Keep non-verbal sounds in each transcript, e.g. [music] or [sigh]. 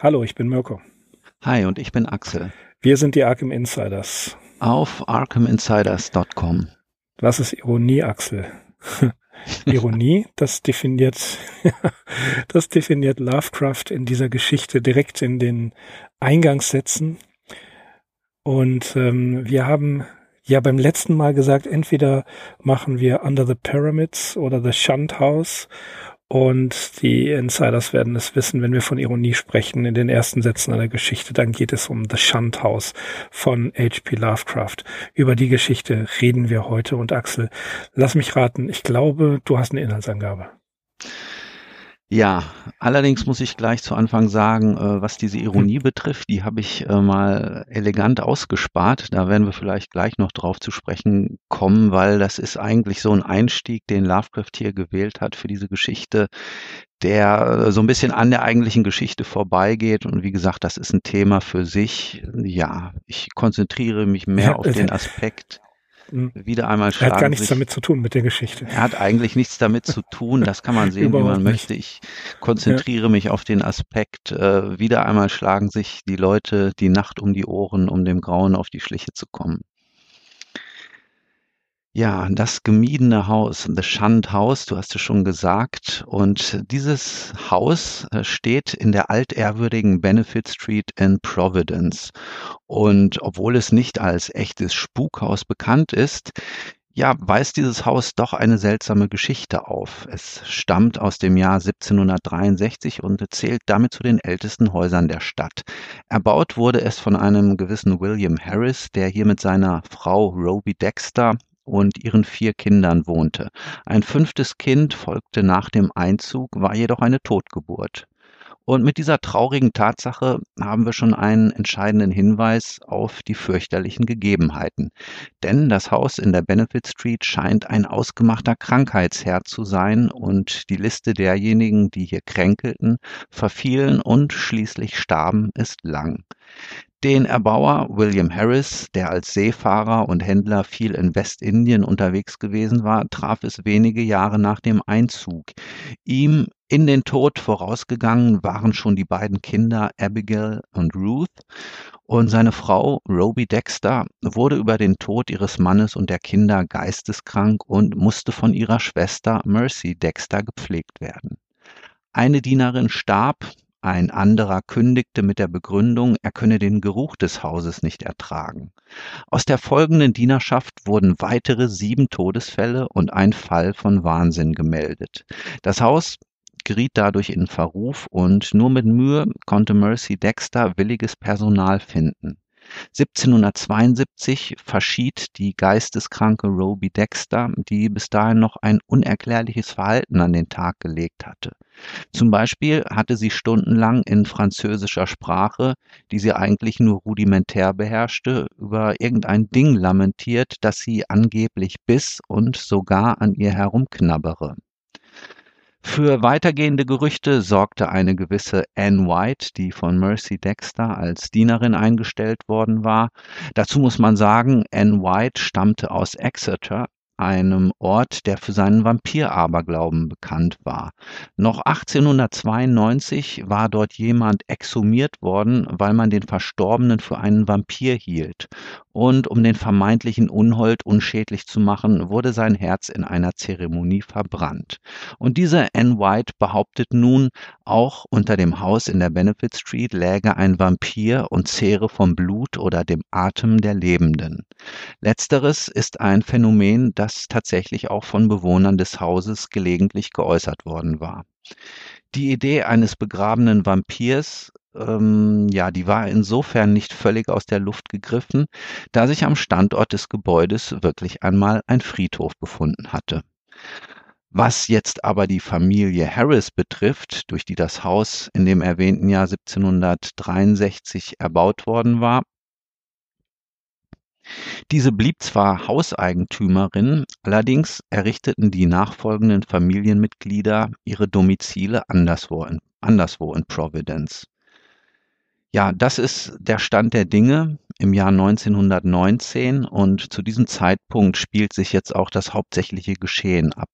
Hallo, ich bin Mirko. Hi, und ich bin Axel. Wir sind die Arkham Insiders. Auf arkhaminsiders.com. Was ist Ironie, Axel? [laughs] Ironie, das definiert, [laughs] das definiert Lovecraft in dieser Geschichte direkt in den Eingangssätzen. Und ähm, wir haben ja beim letzten Mal gesagt, entweder machen wir Under the Pyramids oder The Shunt House und die Insiders werden es wissen, wenn wir von Ironie sprechen in den ersten Sätzen einer Geschichte, dann geht es um Shunt House von H.P. Lovecraft. Über die Geschichte reden wir heute und Axel, lass mich raten, ich glaube, du hast eine Inhaltsangabe. Ja, allerdings muss ich gleich zu Anfang sagen, äh, was diese Ironie betrifft, die habe ich äh, mal elegant ausgespart. Da werden wir vielleicht gleich noch drauf zu sprechen kommen, weil das ist eigentlich so ein Einstieg, den Lovecraft hier gewählt hat für diese Geschichte, der äh, so ein bisschen an der eigentlichen Geschichte vorbeigeht. Und wie gesagt, das ist ein Thema für sich. Ja, ich konzentriere mich mehr auf den Aspekt hm. wieder einmal schlagen. Er hat gar nichts sich, damit zu tun mit der Geschichte. Er hat eigentlich nichts damit zu tun. Das kann man [laughs] sehen, wie man möchte. Ich konzentriere ja. mich auf den Aspekt. Äh, wieder einmal schlagen sich die Leute die Nacht um die Ohren, um dem Grauen auf die Schliche zu kommen. Ja, das gemiedene Haus, The Shunned House, du hast es schon gesagt. Und dieses Haus äh, steht in der altehrwürdigen Benefit Street in Providence. Und obwohl es nicht als echtes Spukhaus bekannt ist, ja, weist dieses Haus doch eine seltsame Geschichte auf. Es stammt aus dem Jahr 1763 und zählt damit zu den ältesten Häusern der Stadt. Erbaut wurde es von einem gewissen William Harris, der hier mit seiner Frau Roby Dexter und ihren vier Kindern wohnte. Ein fünftes Kind folgte nach dem Einzug, war jedoch eine Totgeburt. Und mit dieser traurigen Tatsache haben wir schon einen entscheidenden Hinweis auf die fürchterlichen Gegebenheiten. Denn das Haus in der Benefit Street scheint ein ausgemachter Krankheitsherd zu sein und die Liste derjenigen, die hier kränkelten, verfielen und schließlich starben, ist lang. Den Erbauer William Harris, der als Seefahrer und Händler viel in Westindien unterwegs gewesen war, traf es wenige Jahre nach dem Einzug. Ihm in den Tod vorausgegangen waren schon die beiden Kinder Abigail und Ruth und seine Frau Roby Dexter wurde über den Tod ihres Mannes und der Kinder geisteskrank und musste von ihrer Schwester Mercy Dexter gepflegt werden. Eine Dienerin starb, ein anderer kündigte mit der Begründung, er könne den Geruch des Hauses nicht ertragen. Aus der folgenden Dienerschaft wurden weitere sieben Todesfälle und ein Fall von Wahnsinn gemeldet. Das Haus geriet dadurch in Verruf und nur mit Mühe konnte Mercy Dexter williges Personal finden. 1772 verschied die geisteskranke Roby Dexter, die bis dahin noch ein unerklärliches Verhalten an den Tag gelegt hatte. Zum Beispiel hatte sie stundenlang in französischer Sprache, die sie eigentlich nur rudimentär beherrschte, über irgendein Ding lamentiert, das sie angeblich biss und sogar an ihr herumknabbere. Für weitergehende Gerüchte sorgte eine gewisse Anne White, die von Mercy Dexter als Dienerin eingestellt worden war. Dazu muss man sagen, Anne White stammte aus Exeter, einem Ort, der für seinen Vampiraberglauben bekannt war. Noch 1892 war dort jemand exhumiert worden, weil man den Verstorbenen für einen Vampir hielt. Und um den vermeintlichen Unhold unschädlich zu machen, wurde sein Herz in einer Zeremonie verbrannt. Und diese Anne White behauptet nun, auch unter dem Haus in der Benefit Street läge ein Vampir und zehre vom Blut oder dem Atem der Lebenden. Letzteres ist ein Phänomen, das das tatsächlich auch von Bewohnern des Hauses gelegentlich geäußert worden war. Die Idee eines begrabenen Vampirs ähm, ja, die war insofern nicht völlig aus der Luft gegriffen, da sich am Standort des Gebäudes wirklich einmal ein Friedhof befunden hatte. Was jetzt aber die Familie Harris betrifft, durch die das Haus in dem erwähnten Jahr 1763 erbaut worden war, diese blieb zwar Hauseigentümerin, allerdings errichteten die nachfolgenden Familienmitglieder ihre Domizile anderswo in, anderswo in Providence. Ja, das ist der Stand der Dinge im Jahr 1919 und zu diesem Zeitpunkt spielt sich jetzt auch das hauptsächliche Geschehen ab.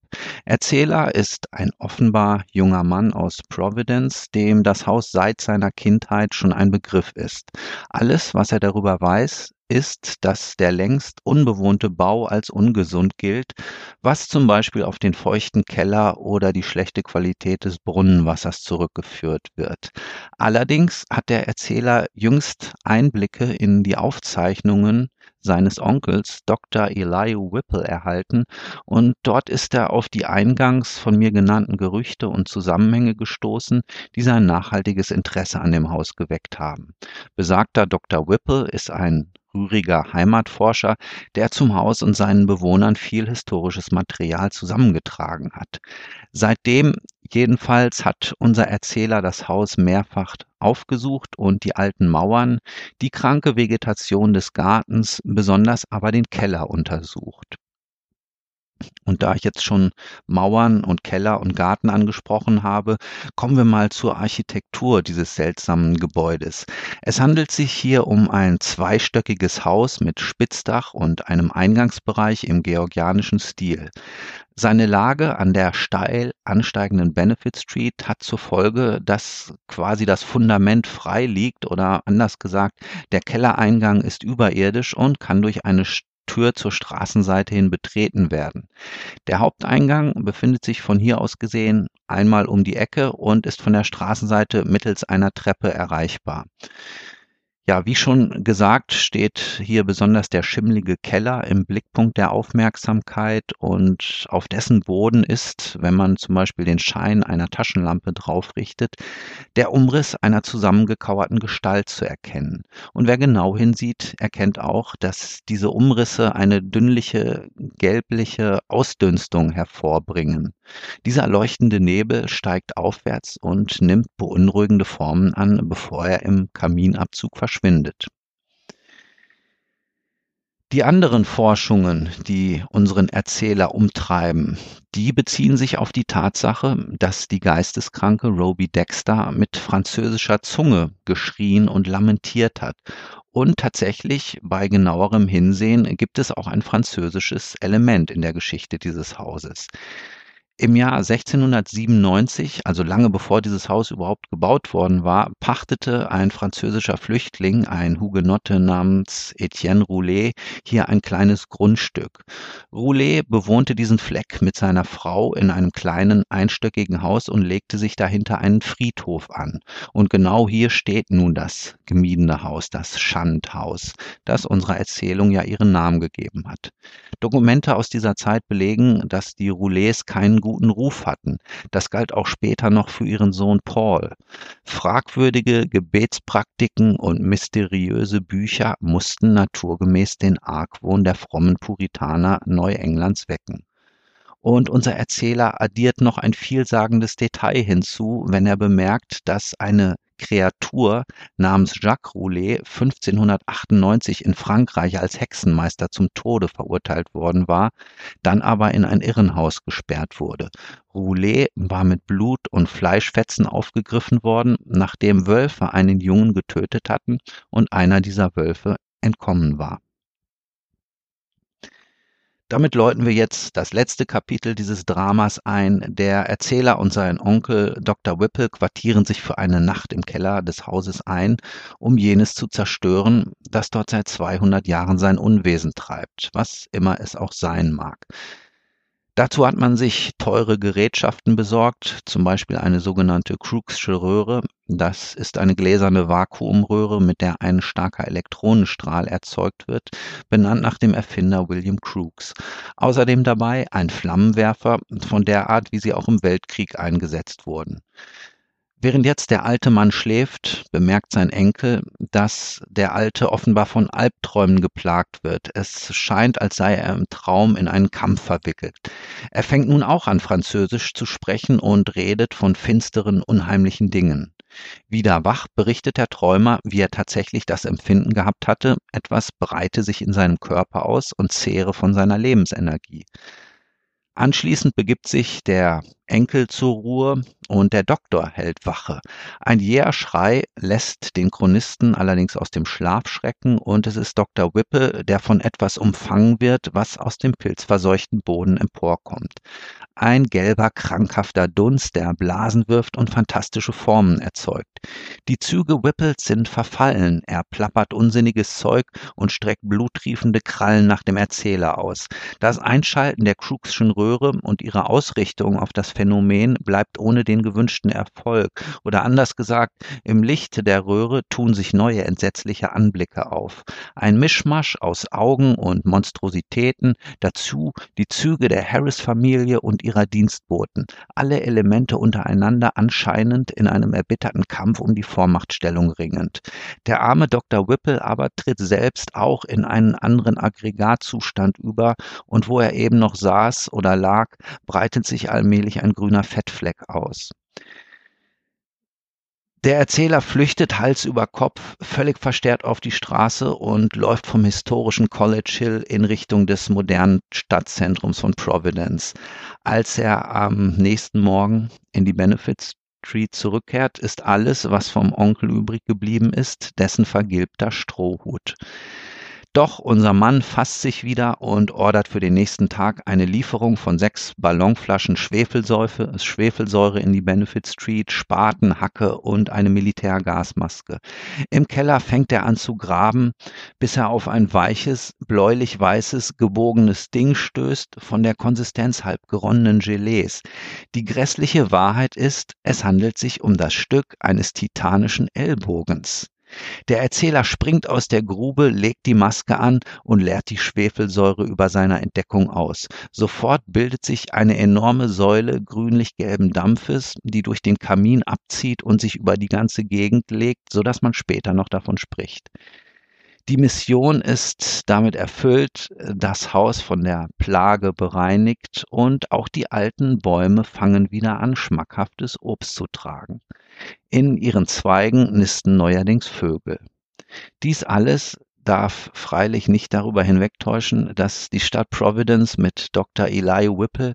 Erzähler ist ein offenbar junger Mann aus Providence, dem das Haus seit seiner Kindheit schon ein Begriff ist. Alles, was er darüber weiß, ist, dass der längst unbewohnte Bau als ungesund gilt, was zum Beispiel auf den feuchten Keller oder die schlechte Qualität des Brunnenwassers zurückgeführt wird. Allerdings hat der Erzähler jüngst Einblicke in die Aufzeichnungen seines Onkels Dr. Elihu Whipple erhalten und dort ist er auf die eingangs von mir genannten Gerüchte und Zusammenhänge gestoßen, die sein nachhaltiges Interesse an dem Haus geweckt haben. Besagter Dr. Whipple ist ein rühriger Heimatforscher, der zum Haus und seinen Bewohnern viel historisches Material zusammengetragen hat. Seitdem jedenfalls hat unser Erzähler das Haus mehrfach aufgesucht und die alten Mauern, die kranke Vegetation des Gartens, besonders aber den Keller untersucht. Und da ich jetzt schon Mauern und Keller und Garten angesprochen habe, kommen wir mal zur Architektur dieses seltsamen Gebäudes. Es handelt sich hier um ein zweistöckiges Haus mit Spitzdach und einem Eingangsbereich im georgianischen Stil. Seine Lage an der steil ansteigenden Benefit Street hat zur Folge, dass quasi das Fundament frei liegt oder anders gesagt, der Kellereingang ist überirdisch und kann durch eine Tür zur Straßenseite hin betreten werden. Der Haupteingang befindet sich von hier aus gesehen einmal um die Ecke und ist von der Straßenseite mittels einer Treppe erreichbar. Ja, wie schon gesagt, steht hier besonders der schimmlige Keller im Blickpunkt der Aufmerksamkeit und auf dessen Boden ist, wenn man zum Beispiel den Schein einer Taschenlampe drauf richtet, der Umriss einer zusammengekauerten Gestalt zu erkennen. Und wer genau hinsieht, erkennt auch, dass diese Umrisse eine dünnliche, gelbliche Ausdünstung hervorbringen. Dieser leuchtende Nebel steigt aufwärts und nimmt beunruhigende Formen an, bevor er im Kaminabzug verschwindet. Die anderen Forschungen, die unseren Erzähler umtreiben, die beziehen sich auf die Tatsache, dass die geisteskranke Roby Dexter mit französischer Zunge geschrien und lamentiert hat. Und tatsächlich bei genauerem Hinsehen gibt es auch ein französisches Element in der Geschichte dieses Hauses. Im Jahr 1697, also lange bevor dieses Haus überhaupt gebaut worden war, pachtete ein französischer Flüchtling, ein Hugenotte namens Etienne Roulet, hier ein kleines Grundstück. Roulet bewohnte diesen Fleck mit seiner Frau in einem kleinen einstöckigen Haus und legte sich dahinter einen Friedhof an. Und genau hier steht nun das gemiedene Haus, das Schandhaus, das unserer Erzählung ja ihren Namen gegeben hat. Dokumente aus dieser Zeit belegen, dass die Roulets keinen Ruf hatten. Das galt auch später noch für ihren Sohn Paul. Fragwürdige Gebetspraktiken und mysteriöse Bücher mussten naturgemäß den Argwohn der frommen Puritaner Neuenglands wecken. Und unser Erzähler addiert noch ein vielsagendes Detail hinzu, wenn er bemerkt, dass eine Kreatur namens Jacques Roulet 1598 in Frankreich als Hexenmeister zum Tode verurteilt worden war, dann aber in ein Irrenhaus gesperrt wurde. Roulet war mit Blut und Fleischfetzen aufgegriffen worden, nachdem Wölfe einen Jungen getötet hatten und einer dieser Wölfe entkommen war. Damit läuten wir jetzt das letzte Kapitel dieses Dramas ein. Der Erzähler und sein Onkel Dr. Whipple quartieren sich für eine Nacht im Keller des Hauses ein, um jenes zu zerstören, das dort seit 200 Jahren sein Unwesen treibt, was immer es auch sein mag. Dazu hat man sich teure Gerätschaften besorgt, zum Beispiel eine sogenannte Crookesche Röhre. Das ist eine gläserne Vakuumröhre, mit der ein starker Elektronenstrahl erzeugt wird, benannt nach dem Erfinder William Crookes. Außerdem dabei ein Flammenwerfer von der Art, wie sie auch im Weltkrieg eingesetzt wurden. Während jetzt der alte Mann schläft, bemerkt sein Enkel, dass der Alte offenbar von Albträumen geplagt wird. Es scheint, als sei er im Traum in einen Kampf verwickelt. Er fängt nun auch an, Französisch zu sprechen und redet von finsteren, unheimlichen Dingen. Wieder wach berichtet der Träumer, wie er tatsächlich das Empfinden gehabt hatte, etwas breite sich in seinem Körper aus und zehre von seiner Lebensenergie. Anschließend begibt sich der Enkel zur Ruhe und der Doktor hält Wache. Ein jäher Schrei lässt den Chronisten allerdings aus dem Schlaf schrecken und es ist Dr. Whipple, der von etwas umfangen wird, was aus dem pilzverseuchten Boden emporkommt. Ein gelber, krankhafter Dunst, der Blasen wirft und fantastische Formen erzeugt. Die Züge Whipples sind verfallen, er plappert unsinniges Zeug und streckt bluttriefende Krallen nach dem Erzähler aus. Das Einschalten der Crookschen Röhre und ihre Ausrichtung auf das Phänomen bleibt ohne den gewünschten Erfolg. Oder anders gesagt, im Licht der Röhre tun sich neue entsetzliche Anblicke auf. Ein Mischmasch aus Augen und Monstrositäten, dazu die Züge der Harris-Familie und ihrer Dienstboten, alle Elemente untereinander anscheinend in einem erbitterten Kampf um die Vormachtstellung ringend. Der arme Dr. Whipple aber tritt selbst auch in einen anderen Aggregatzustand über und wo er eben noch saß oder lag, breitet sich allmählich ein grüner Fettfleck aus. Der Erzähler flüchtet Hals über Kopf, völlig verstärkt auf die Straße und läuft vom historischen College Hill in Richtung des modernen Stadtzentrums von Providence. Als er am nächsten Morgen in die Benefit Street zurückkehrt, ist alles, was vom Onkel übrig geblieben ist, dessen vergilbter Strohhut. Doch unser Mann fasst sich wieder und ordert für den nächsten Tag eine Lieferung von sechs Ballonflaschen Schwefelsäure, Schwefelsäure in die Benefit Street, Spaten, Hacke und eine Militärgasmaske. Im Keller fängt er an zu graben, bis er auf ein weiches, bläulich-weißes, gebogenes Ding stößt, von der Konsistenz halb geronnenen Gelees. Die grässliche Wahrheit ist, es handelt sich um das Stück eines titanischen Ellbogens. Der Erzähler springt aus der Grube, legt die Maske an und leert die Schwefelsäure über seiner Entdeckung aus. Sofort bildet sich eine enorme Säule grünlich-gelben Dampfes, die durch den Kamin abzieht und sich über die ganze Gegend legt, so dass man später noch davon spricht. Die Mission ist damit erfüllt, das Haus von der Plage bereinigt und auch die alten Bäume fangen wieder an, schmackhaftes Obst zu tragen. In ihren Zweigen nisten neuerdings Vögel. Dies alles darf freilich nicht darüber hinwegtäuschen, dass die Stadt Providence mit Dr. Eli Whipple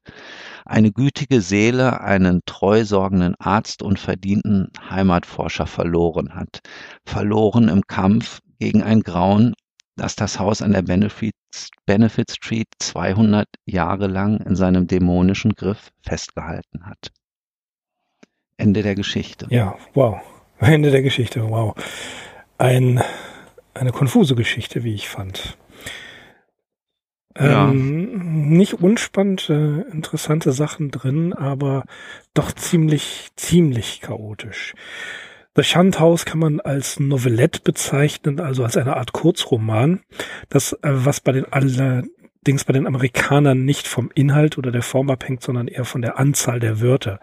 eine gütige Seele, einen treusorgenden Arzt und verdienten Heimatforscher verloren hat. Verloren im Kampf gegen ein Grauen, das das Haus an der Benefit, Benefit Street 200 Jahre lang in seinem dämonischen Griff festgehalten hat. Ende der Geschichte. Ja, wow. [laughs] Ende der Geschichte, wow. Ein, eine konfuse Geschichte, wie ich fand. Ja. Ähm, nicht unspannend, äh, interessante Sachen drin, aber doch ziemlich, ziemlich chaotisch. Das Schandhaus kann man als Novelette bezeichnen, also als eine Art Kurzroman, das, äh, was bei den aller, Dings bei den Amerikanern nicht vom Inhalt oder der Form abhängt, sondern eher von der Anzahl der Wörter.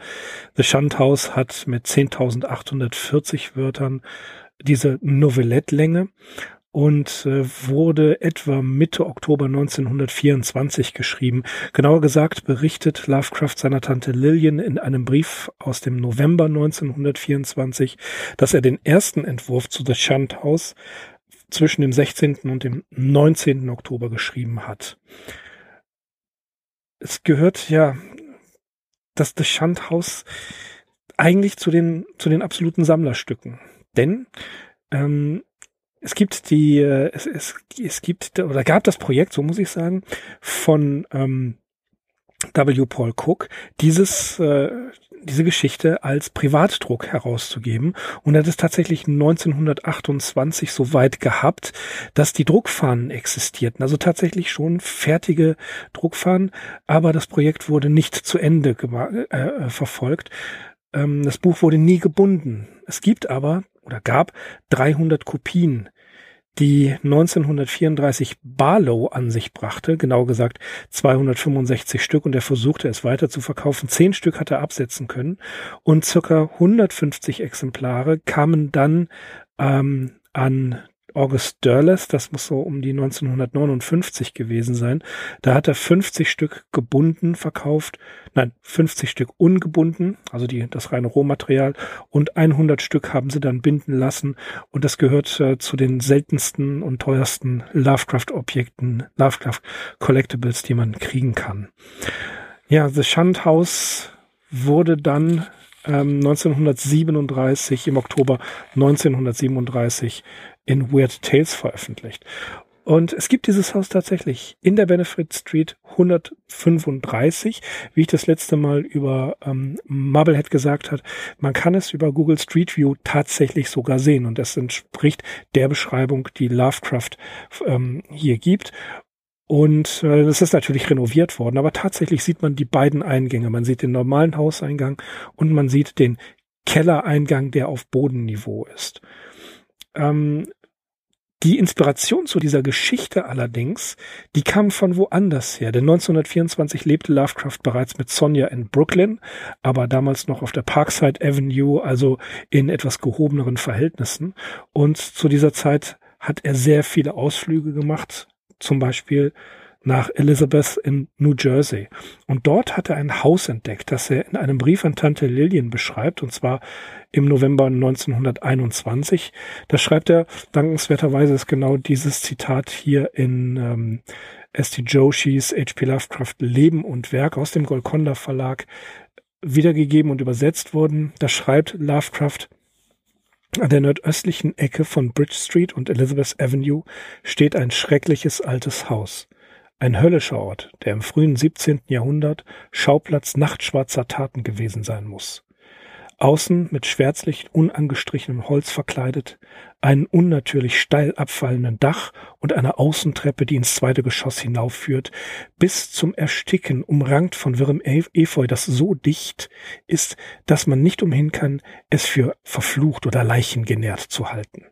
Shunt House hat mit 10.840 Wörtern diese Novellettlänge und äh, wurde etwa Mitte Oktober 1924 geschrieben. Genauer gesagt berichtet Lovecraft seiner Tante Lillian in einem Brief aus dem November 1924, dass er den ersten Entwurf zu The Shunt House zwischen dem 16. und dem 19. Oktober geschrieben hat. Es gehört ja das The Schandhaus eigentlich zu den, zu den absoluten Sammlerstücken. Denn ähm, es gibt die, äh, es, es, es gibt oder gab das Projekt, so muss ich sagen, von ähm, W. Paul Cook, dieses äh, diese Geschichte als Privatdruck herauszugeben und hat es tatsächlich 1928 so weit gehabt, dass die Druckfahnen existierten, also tatsächlich schon fertige Druckfahnen, aber das Projekt wurde nicht zu Ende äh, äh, verfolgt. Ähm, das Buch wurde nie gebunden. Es gibt aber oder gab 300 Kopien die 1934 Barlow an sich brachte, genau gesagt 265 Stück und er versuchte es weiter zu verkaufen. Zehn Stück hat er absetzen können und circa 150 Exemplare kamen dann ähm, an August Derleth, das muss so um die 1959 gewesen sein. Da hat er 50 Stück gebunden verkauft, nein, 50 Stück ungebunden, also die, das reine Rohmaterial und 100 Stück haben sie dann binden lassen und das gehört äh, zu den seltensten und teuersten Lovecraft-Objekten, Lovecraft Collectibles, die man kriegen kann. Ja, The Shunt House wurde dann ähm, 1937, im Oktober 1937 in Weird Tales veröffentlicht. Und es gibt dieses Haus tatsächlich in der Benefit Street 135, wie ich das letzte Mal über ähm, Marblehead gesagt hat. Man kann es über Google Street View tatsächlich sogar sehen und es entspricht der Beschreibung, die Lovecraft ähm, hier gibt. Und äh, das ist natürlich renoviert worden, aber tatsächlich sieht man die beiden Eingänge. Man sieht den normalen Hauseingang und man sieht den Kellereingang, der auf Bodenniveau ist. Ähm, die Inspiration zu dieser Geschichte allerdings, die kam von woanders her. Denn 1924 lebte Lovecraft bereits mit Sonja in Brooklyn, aber damals noch auf der Parkside Avenue, also in etwas gehobeneren Verhältnissen. Und zu dieser Zeit hat er sehr viele Ausflüge gemacht, zum Beispiel nach Elizabeth in New Jersey. Und dort hat er ein Haus entdeckt, das er in einem Brief an Tante Lillian beschreibt, und zwar im November 1921. Da schreibt er, dankenswerterweise ist genau dieses Zitat hier in ähm, S.T. Joshis H.P. Lovecraft Leben und Werk aus dem Golconda Verlag wiedergegeben und übersetzt worden. Da schreibt Lovecraft, an der nordöstlichen Ecke von Bridge Street und Elizabeth Avenue steht ein schreckliches altes Haus. Ein höllischer Ort, der im frühen 17. Jahrhundert Schauplatz nachtschwarzer Taten gewesen sein muss. Außen mit schwärzlich unangestrichenem Holz verkleidet, einen unnatürlich steil abfallenden Dach und einer Außentreppe, die ins zweite Geschoss hinaufführt, bis zum Ersticken umrankt von wirrem Efeu, das so dicht ist, dass man nicht umhin kann, es für verflucht oder leichengenährt zu halten.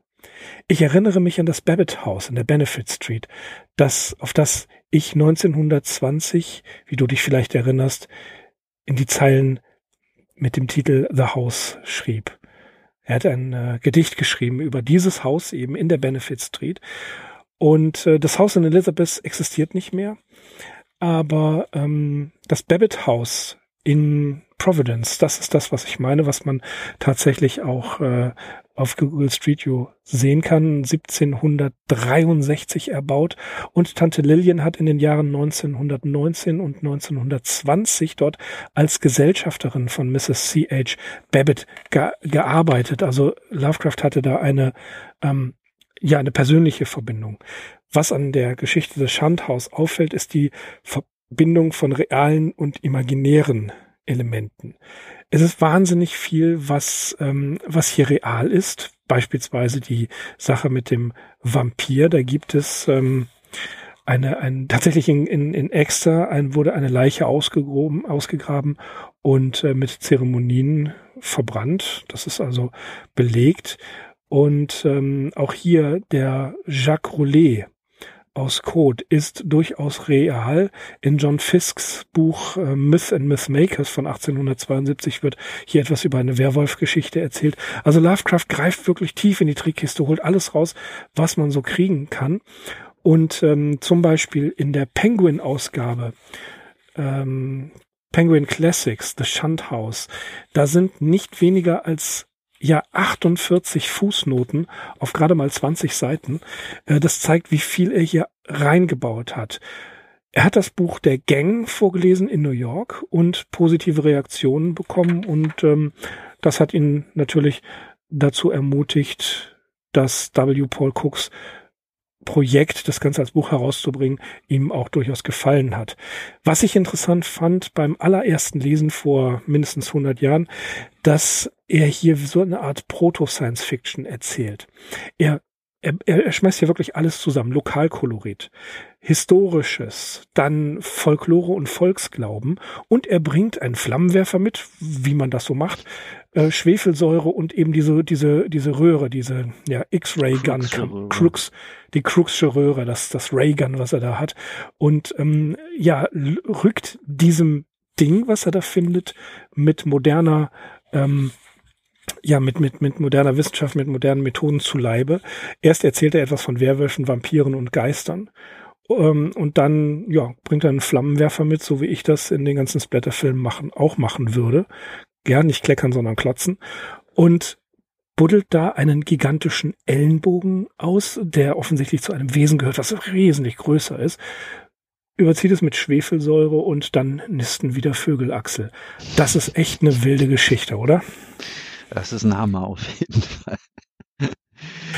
Ich erinnere mich an das Babbitt House in der Benefit Street, das, auf das ich 1920, wie du dich vielleicht erinnerst, in die Zeilen mit dem Titel The House schrieb. Er hat ein äh, Gedicht geschrieben über dieses Haus eben in der Benefit Street. Und äh, das Haus in Elizabeth existiert nicht mehr. Aber ähm, das Babbitt House in Providence, das ist das, was ich meine, was man tatsächlich auch äh, auf Google Street View sehen kann, 1763 erbaut und Tante Lillian hat in den Jahren 1919 und 1920 dort als Gesellschafterin von Mrs. C.H. Babbitt ge gearbeitet. Also Lovecraft hatte da eine, ähm, ja, eine persönliche Verbindung. Was an der Geschichte des Schandhaus auffällt, ist die Verbindung von realen und imaginären Elementen. Es ist wahnsinnig viel, was, ähm, was hier real ist. Beispielsweise die Sache mit dem Vampir. Da gibt es ähm, eine, ein, tatsächlich in, in, in Exeter ein, wurde eine Leiche ausgegraben, ausgegraben und äh, mit Zeremonien verbrannt. Das ist also belegt. Und ähm, auch hier der Jacques Roulet, aus Code ist durchaus real. In John Fisks Buch äh, Myth and Mythmakers von 1872 wird hier etwas über eine Werwolf-Geschichte erzählt. Also Lovecraft greift wirklich tief in die Trickkiste, holt alles raus, was man so kriegen kann. Und ähm, zum Beispiel in der Penguin-Ausgabe ähm, Penguin Classics, The Shunt House, da sind nicht weniger als ja 48 Fußnoten auf gerade mal 20 Seiten. Äh, das zeigt, wie viel er hier reingebaut hat. Er hat das Buch der Gang vorgelesen in New York und positive Reaktionen bekommen und ähm, das hat ihn natürlich dazu ermutigt, dass W. Paul Cooks Projekt, das Ganze als Buch herauszubringen, ihm auch durchaus gefallen hat. Was ich interessant fand beim allerersten Lesen vor mindestens 100 Jahren, dass er hier so eine Art Proto-Science-Fiction erzählt. Er, er, er schmeißt hier wirklich alles zusammen. Lokalkolorit, Historisches, dann Folklore und Volksglauben und er bringt einen Flammenwerfer mit, wie man das so macht, äh, Schwefelsäure und eben diese, diese, diese Röhre, diese ja, X-Ray-Gun, Crux, die Cruxsche Röhre, das, das Ray-Gun, was er da hat. Und ähm, ja, rückt diesem Ding, was er da findet, mit moderner ähm, ja, mit, mit, mit moderner Wissenschaft, mit modernen Methoden zu Leibe. Erst erzählt er etwas von Werwölfen, Vampiren und Geistern. Ähm, und dann, ja, bringt er einen Flammenwerfer mit, so wie ich das in den ganzen Splatterfilmen machen, auch machen würde. Gern nicht kleckern, sondern klotzen. Und buddelt da einen gigantischen Ellenbogen aus, der offensichtlich zu einem Wesen gehört, was wesentlich größer ist. überzieht es mit Schwefelsäure und dann nisten wieder Vögel, Axel. Das ist echt eine wilde Geschichte, oder? Das ist ein Hammer auf jeden [laughs] Fall.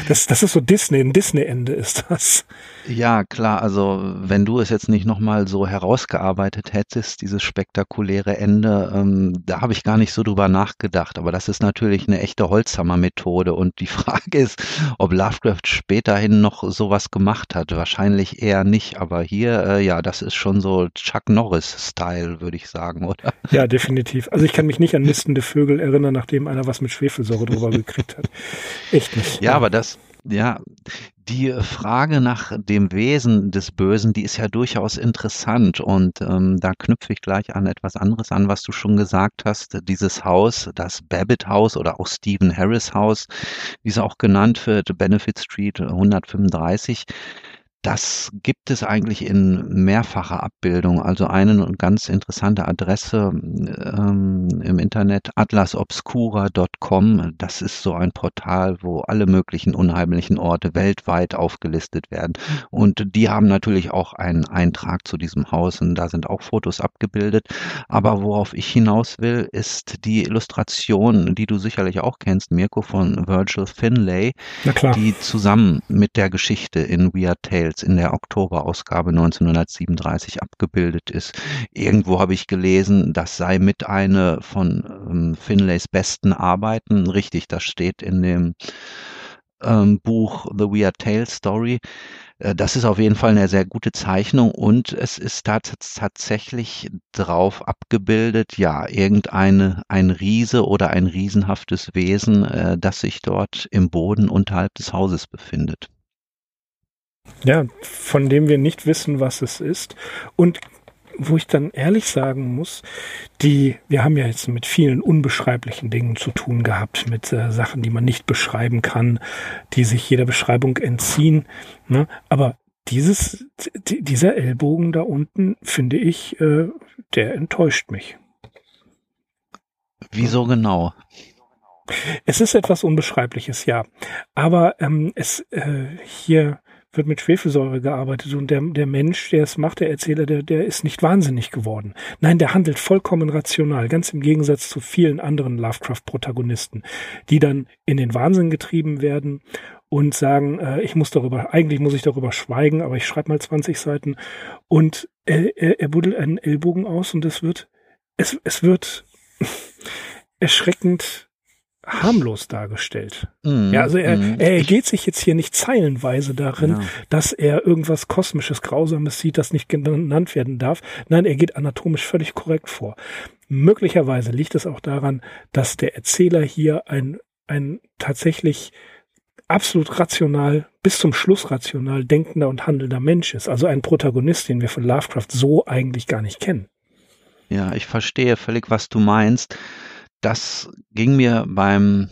Das, das ist so Disney, ein Disney-Ende ist das. Ja, klar, also wenn du es jetzt nicht nochmal so herausgearbeitet hättest, dieses spektakuläre Ende, ähm, da habe ich gar nicht so drüber nachgedacht. Aber das ist natürlich eine echte Holzhammer-Methode. Und die [laughs] Frage ist, ob Lovecraft späterhin noch sowas gemacht hat. Wahrscheinlich eher nicht. Aber hier, äh, ja, das ist schon so Chuck Norris-Style, würde ich sagen, oder? Ja, definitiv. Also ich kann mich nicht an nistende Vögel erinnern, nachdem einer was mit Schwefelsäure drüber [laughs] gekriegt hat. Echt nicht. Ja, aber das, ja, die Frage nach dem Wesen des Bösen, die ist ja durchaus interessant und ähm, da knüpfe ich gleich an etwas anderes an, was du schon gesagt hast. Dieses Haus, das Babbitt Haus oder auch Stephen Harris Haus, wie es auch genannt wird, Benefit Street 135, das gibt es eigentlich in mehrfacher Abbildung. Also eine ganz interessante Adresse ähm, im Internet, atlasobscura.com. Das ist so ein Portal, wo alle möglichen unheimlichen Orte weltweit aufgelistet werden. Und die haben natürlich auch einen Eintrag zu diesem Haus und da sind auch Fotos abgebildet. Aber worauf ich hinaus will, ist die Illustration, die du sicherlich auch kennst, Mirko, von Virgil Finlay, die zusammen mit der Geschichte in Weird Tales jetzt in der Oktoberausgabe 1937 abgebildet ist. Irgendwo habe ich gelesen, das sei mit eine von ähm, Finlays besten Arbeiten. Richtig, das steht in dem ähm, Buch The Weird Tale Story. Äh, das ist auf jeden Fall eine sehr gute Zeichnung und es ist tatsächlich drauf abgebildet, ja, irgendeine, ein Riese oder ein riesenhaftes Wesen, äh, das sich dort im Boden unterhalb des Hauses befindet. Ja, von dem wir nicht wissen, was es ist. Und wo ich dann ehrlich sagen muss, die, wir haben ja jetzt mit vielen unbeschreiblichen Dingen zu tun gehabt, mit äh, Sachen, die man nicht beschreiben kann, die sich jeder Beschreibung entziehen. Ne? Aber dieses, dieser Ellbogen da unten, finde ich, äh, der enttäuscht mich. Wieso genau? Es ist etwas Unbeschreibliches, ja. Aber ähm, es äh, hier wird mit Schwefelsäure gearbeitet und der, der Mensch, der es macht, der Erzähler, der, der ist nicht wahnsinnig geworden. Nein, der handelt vollkommen rational, ganz im Gegensatz zu vielen anderen Lovecraft-Protagonisten, die dann in den Wahnsinn getrieben werden und sagen, äh, ich muss darüber, eigentlich muss ich darüber schweigen, aber ich schreibe mal 20 Seiten und er, er, er buddelt einen Ellbogen aus und es wird, es, es wird [laughs] erschreckend harmlos dargestellt. Mm, ja, also er, mm. er geht sich jetzt hier nicht zeilenweise darin, ja. dass er irgendwas kosmisches, grausames sieht, das nicht genannt werden darf. Nein, er geht anatomisch völlig korrekt vor. Möglicherweise liegt es auch daran, dass der Erzähler hier ein, ein tatsächlich absolut rational, bis zum Schluss rational denkender und handelnder Mensch ist. Also ein Protagonist, den wir von Lovecraft so eigentlich gar nicht kennen. Ja, ich verstehe völlig, was du meinst das ging mir beim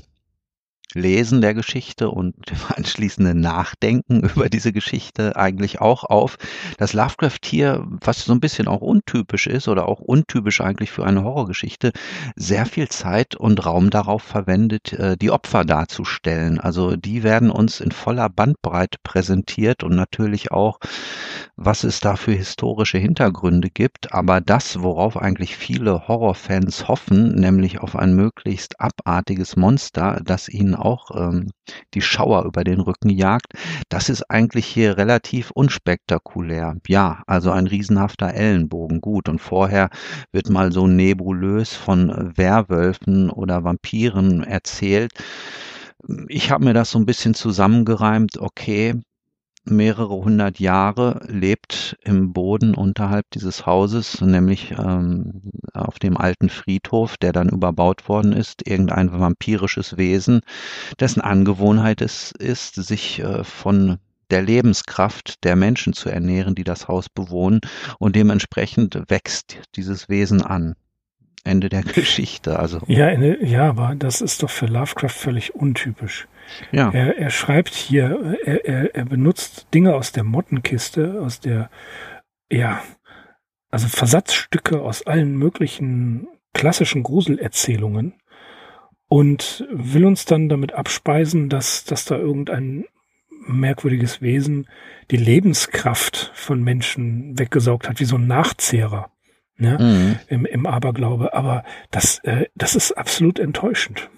Lesen der Geschichte und [laughs] dem anschließenden Nachdenken über diese Geschichte eigentlich auch auf, dass Lovecraft hier, was so ein bisschen auch untypisch ist oder auch untypisch eigentlich für eine Horrorgeschichte, sehr viel Zeit und Raum darauf verwendet, äh, die Opfer darzustellen. Also die werden uns in voller Bandbreite präsentiert und natürlich auch, was es da für historische Hintergründe gibt. Aber das, worauf eigentlich viele Horrorfans hoffen, nämlich auf ein möglichst abartiges Monster, das ihnen auch ähm, die Schauer über den Rücken jagt. Das ist eigentlich hier relativ unspektakulär. Ja, also ein riesenhafter Ellenbogen, gut. Und vorher wird mal so nebulös von Werwölfen oder Vampiren erzählt. Ich habe mir das so ein bisschen zusammengereimt. Okay, mehrere hundert Jahre lebt im Boden unterhalb dieses Hauses, nämlich ähm, auf dem alten Friedhof, der dann überbaut worden ist, irgendein vampirisches Wesen, dessen Angewohnheit es ist, sich äh, von der Lebenskraft der Menschen zu ernähren, die das Haus bewohnen, und dementsprechend wächst dieses Wesen an. Ende der [laughs] Geschichte. Also ja, ja, aber das ist doch für Lovecraft völlig untypisch. Ja. Er, er schreibt hier, er, er, er benutzt Dinge aus der Mottenkiste, aus der, ja, also Versatzstücke aus allen möglichen klassischen Gruselerzählungen und will uns dann damit abspeisen, dass, dass da irgendein merkwürdiges Wesen die Lebenskraft von Menschen weggesaugt hat, wie so ein Nachzehrer ne? Mhm. Im, im Aberglaube. Aber das, äh, das ist absolut enttäuschend.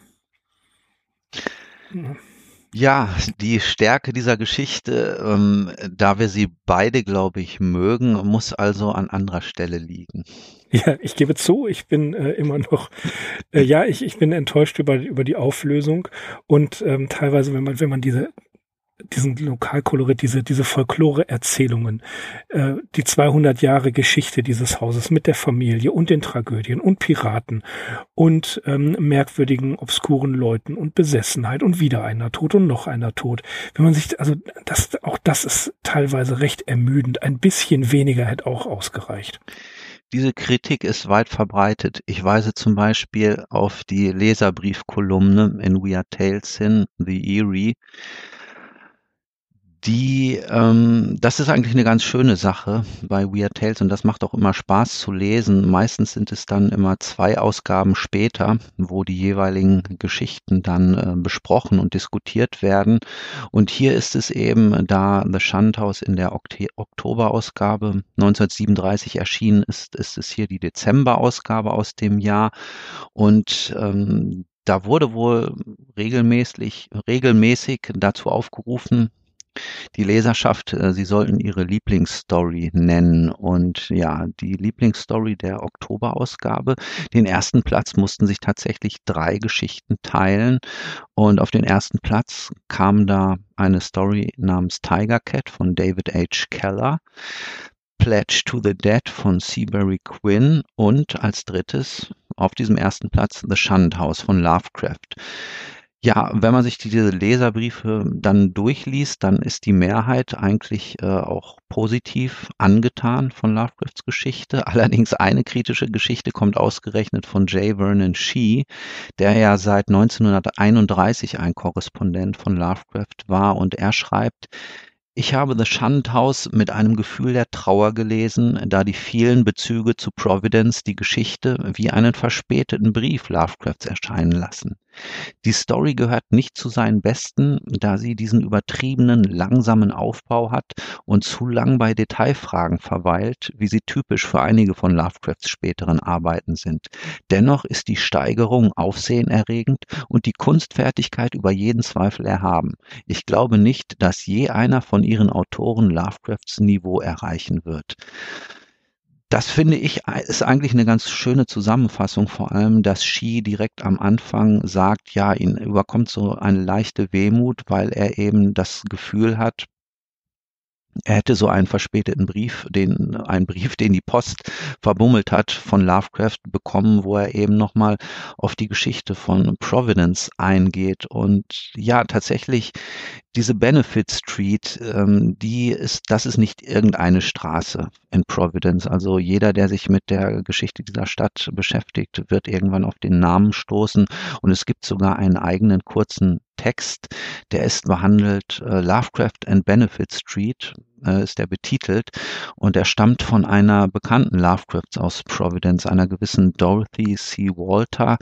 Ja, die Stärke dieser Geschichte, ähm, da wir sie beide, glaube ich, mögen, muss also an anderer Stelle liegen. Ja, ich gebe zu, ich bin äh, immer noch, äh, ja, ich, ich bin enttäuscht über, über die Auflösung und ähm, teilweise, wenn man, wenn man diese diesen Lokalkolorit, diese, diese Folklore-Erzählungen, äh, die 200 Jahre Geschichte dieses Hauses mit der Familie und den Tragödien und Piraten und ähm, merkwürdigen, obskuren Leuten und Besessenheit und wieder einer tot und noch einer tot. Wenn man sich, also das, auch das ist teilweise recht ermüdend. Ein bisschen weniger hätte auch ausgereicht. Diese Kritik ist weit verbreitet. Ich weise zum Beispiel auf die Leserbriefkolumne in We Are Tales hin, The Eerie, die, ähm, das ist eigentlich eine ganz schöne Sache bei Weird Tales und das macht auch immer Spaß zu lesen. Meistens sind es dann immer zwei Ausgaben später, wo die jeweiligen Geschichten dann äh, besprochen und diskutiert werden. Und hier ist es eben, da The Shunt in der Okte Oktoberausgabe 1937 erschienen ist, ist es hier die Dezemberausgabe aus dem Jahr. Und ähm, da wurde wohl regelmäßig, regelmäßig dazu aufgerufen, die Leserschaft, äh, sie sollten ihre Lieblingsstory nennen. Und ja, die Lieblingsstory der Oktoberausgabe, den ersten Platz mussten sich tatsächlich drei Geschichten teilen. Und auf den ersten Platz kam da eine Story namens Tiger Cat von David H. Keller. Pledge to the Dead von Seabury Quinn und als drittes auf diesem ersten Platz The Shunned House von Lovecraft. Ja, wenn man sich diese Leserbriefe dann durchliest, dann ist die Mehrheit eigentlich äh, auch positiv angetan von Lovecrafts Geschichte. [laughs] Allerdings eine kritische Geschichte kommt ausgerechnet von J. Vernon Shee, der ja seit 1931 ein Korrespondent von Lovecraft war und er schreibt, ich habe The Shunned House mit einem Gefühl der Trauer gelesen, da die vielen Bezüge zu Providence die Geschichte wie einen verspäteten Brief Lovecrafts erscheinen lassen. Die Story gehört nicht zu seinen besten, da sie diesen übertriebenen, langsamen Aufbau hat und zu lang bei Detailfragen verweilt, wie sie typisch für einige von Lovecrafts späteren Arbeiten sind. Dennoch ist die Steigerung aufsehenerregend und die Kunstfertigkeit über jeden Zweifel erhaben. Ich glaube nicht, dass je einer von ihren Autoren Lovecrafts Niveau erreichen wird. Das finde ich ist eigentlich eine ganz schöne Zusammenfassung, vor allem, dass Ski direkt am Anfang sagt, ja, ihn überkommt so eine leichte Wehmut, weil er eben das Gefühl hat, er hätte so einen verspäteten Brief, den, einen Brief, den die Post verbummelt hat, von Lovecraft bekommen, wo er eben nochmal auf die Geschichte von Providence eingeht. Und ja, tatsächlich diese Benefit Street, ähm, die ist, das ist nicht irgendeine Straße in Providence. Also jeder, der sich mit der Geschichte dieser Stadt beschäftigt, wird irgendwann auf den Namen stoßen. Und es gibt sogar einen eigenen kurzen Text, der ist behandelt äh, Lovecraft and Benefit Street äh, ist der betitelt und er stammt von einer bekannten Lovecrafts aus Providence, einer gewissen Dorothy C. Walter,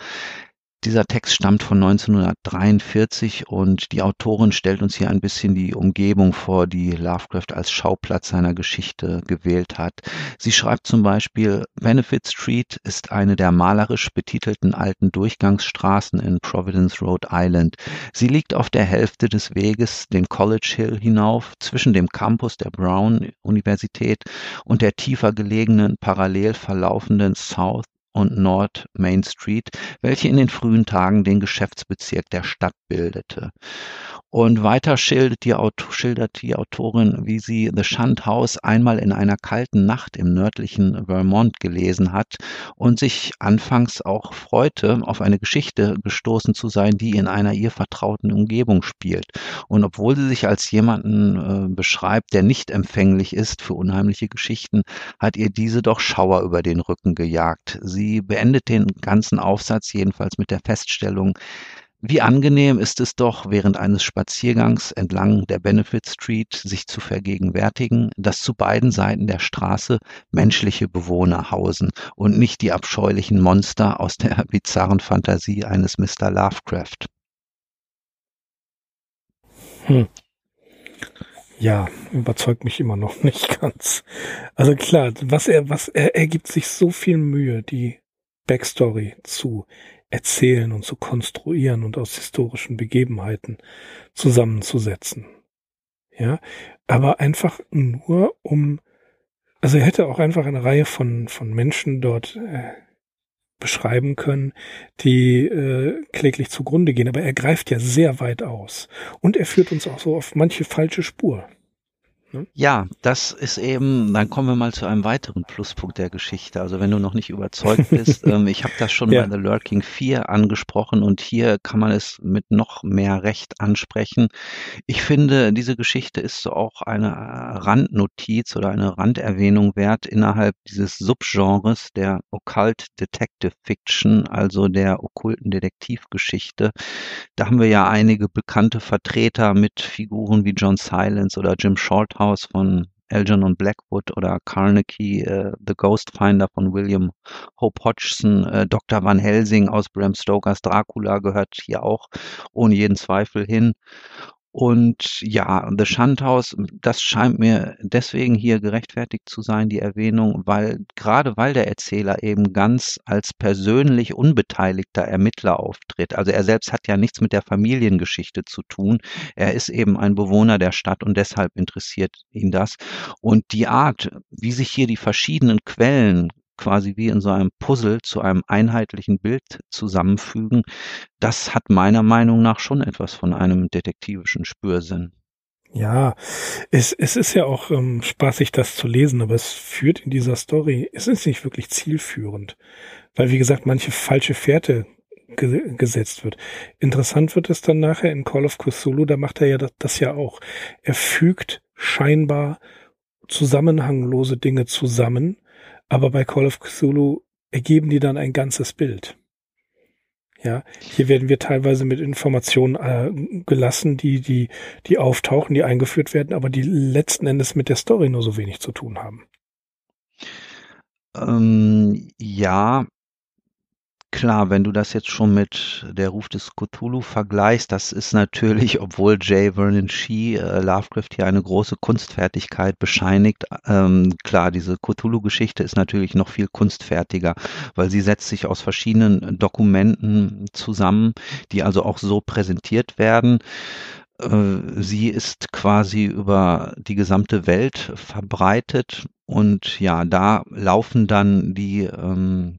dieser Text stammt von 1943 und die Autorin stellt uns hier ein bisschen die Umgebung vor, die Lovecraft als Schauplatz seiner Geschichte gewählt hat. Sie schreibt zum Beispiel, Benefit Street ist eine der malerisch betitelten alten Durchgangsstraßen in Providence, Rhode Island. Sie liegt auf der Hälfte des Weges den College Hill hinauf zwischen dem Campus der Brown Universität und der tiefer gelegenen parallel verlaufenden South und North Main Street, welche in den frühen Tagen den Geschäftsbezirk der Stadt bildete. Und weiter schildert die, schildert die Autorin, wie sie The Shunt House einmal in einer kalten Nacht im nördlichen Vermont gelesen hat und sich anfangs auch freute, auf eine Geschichte gestoßen zu sein, die in einer ihr vertrauten Umgebung spielt. Und obwohl sie sich als jemanden äh, beschreibt, der nicht empfänglich ist für unheimliche Geschichten, hat ihr diese doch Schauer über den Rücken gejagt. Sie beendet den ganzen Aufsatz jedenfalls mit der Feststellung, wie angenehm ist es doch, während eines Spaziergangs entlang der Benefit Street sich zu vergegenwärtigen, dass zu beiden Seiten der Straße menschliche Bewohner hausen und nicht die abscheulichen Monster aus der [laughs] bizarren Fantasie eines Mr. Lovecraft. Hm. Ja, überzeugt mich immer noch [laughs] nicht ganz. Also klar, was er, was er, er gibt sich so viel Mühe, die Backstory zu erzählen und zu konstruieren und aus historischen Begebenheiten zusammenzusetzen. Ja, aber einfach nur um, also er hätte auch einfach eine Reihe von, von Menschen dort äh, beschreiben können, die äh, kläglich zugrunde gehen. Aber er greift ja sehr weit aus. Und er führt uns auch so auf manche falsche Spur. Ne? Ja, das ist eben, dann kommen wir mal zu einem weiteren Pluspunkt der Geschichte. Also wenn du noch nicht überzeugt [laughs] bist, ähm, ich habe das schon ja. bei The Lurking 4 angesprochen und hier kann man es mit noch mehr Recht ansprechen. Ich finde, diese Geschichte ist so auch eine Randnotiz oder eine Randerwähnung wert innerhalb dieses Subgenres der Occult Detective Fiction, also der okkulten Detektivgeschichte. Da haben wir ja einige bekannte Vertreter mit Figuren wie John Silence oder Jim Shorthouse House von Algernon Blackwood oder Carnegie, äh, The Ghost Finder von William Hope Hodgson, äh, Dr. Van Helsing aus Bram Stokers Dracula gehört hier auch ohne jeden Zweifel hin. Und ja, The Shunt House, das scheint mir deswegen hier gerechtfertigt zu sein, die Erwähnung, weil gerade weil der Erzähler eben ganz als persönlich unbeteiligter Ermittler auftritt. Also er selbst hat ja nichts mit der Familiengeschichte zu tun. Er ist eben ein Bewohner der Stadt und deshalb interessiert ihn das. Und die Art, wie sich hier die verschiedenen Quellen quasi wie in so einem Puzzle zu einem einheitlichen Bild zusammenfügen, das hat meiner Meinung nach schon etwas von einem detektivischen Spürsinn. Ja, es, es ist ja auch ähm, spaßig, das zu lesen, aber es führt in dieser Story, es ist nicht wirklich zielführend, weil wie gesagt, manche falsche Fährte ge gesetzt wird. Interessant wird es dann nachher in Call of Cthulhu, da macht er ja das, das ja auch. Er fügt scheinbar zusammenhanglose Dinge zusammen, aber bei Call of Cthulhu ergeben die dann ein ganzes Bild. Ja, hier werden wir teilweise mit Informationen äh, gelassen, die, die, die auftauchen, die eingeführt werden, aber die letzten Endes mit der Story nur so wenig zu tun haben. Ähm, ja, Klar, wenn du das jetzt schon mit der Ruf des Cthulhu vergleichst, das ist natürlich, obwohl J. Vernon Shee äh, Lovecraft hier eine große Kunstfertigkeit bescheinigt, ähm, klar, diese Cthulhu-Geschichte ist natürlich noch viel kunstfertiger, weil sie setzt sich aus verschiedenen Dokumenten zusammen, die also auch so präsentiert werden. Äh, sie ist quasi über die gesamte Welt verbreitet und ja, da laufen dann die ähm,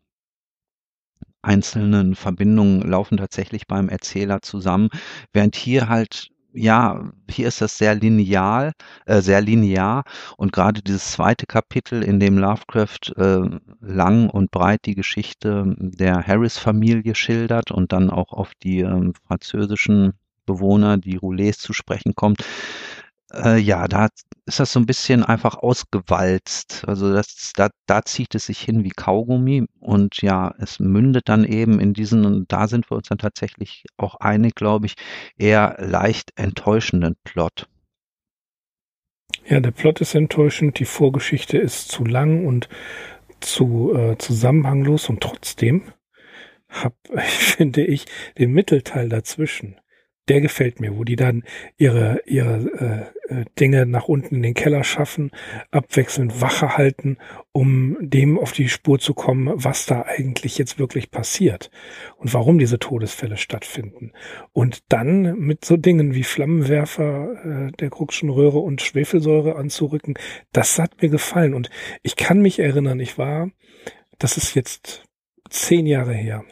einzelnen Verbindungen laufen tatsächlich beim Erzähler zusammen, während hier halt ja, hier ist das sehr lineal, äh, sehr linear. Und gerade dieses zweite Kapitel, in dem Lovecraft äh, lang und breit die Geschichte der Harris-Familie schildert und dann auch auf die äh, französischen Bewohner, die Roulets zu sprechen kommt, äh, ja, da ist das so ein bisschen einfach ausgewalzt. Also das, da, da zieht es sich hin wie Kaugummi und ja, es mündet dann eben in diesen, und da sind wir uns dann tatsächlich auch einig, glaube ich, eher leicht enttäuschenden Plot. Ja, der Plot ist enttäuschend, die Vorgeschichte ist zu lang und zu äh, zusammenhanglos und trotzdem hab, [laughs] finde ich, den Mittelteil dazwischen der gefällt mir, wo die dann ihre, ihre äh, äh, Dinge nach unten in den Keller schaffen, abwechselnd Wache halten, um dem auf die Spur zu kommen, was da eigentlich jetzt wirklich passiert und warum diese Todesfälle stattfinden. Und dann mit so Dingen wie Flammenwerfer äh, der Kruckschen und Schwefelsäure anzurücken, das hat mir gefallen. Und ich kann mich erinnern, ich war, das ist jetzt zehn Jahre her,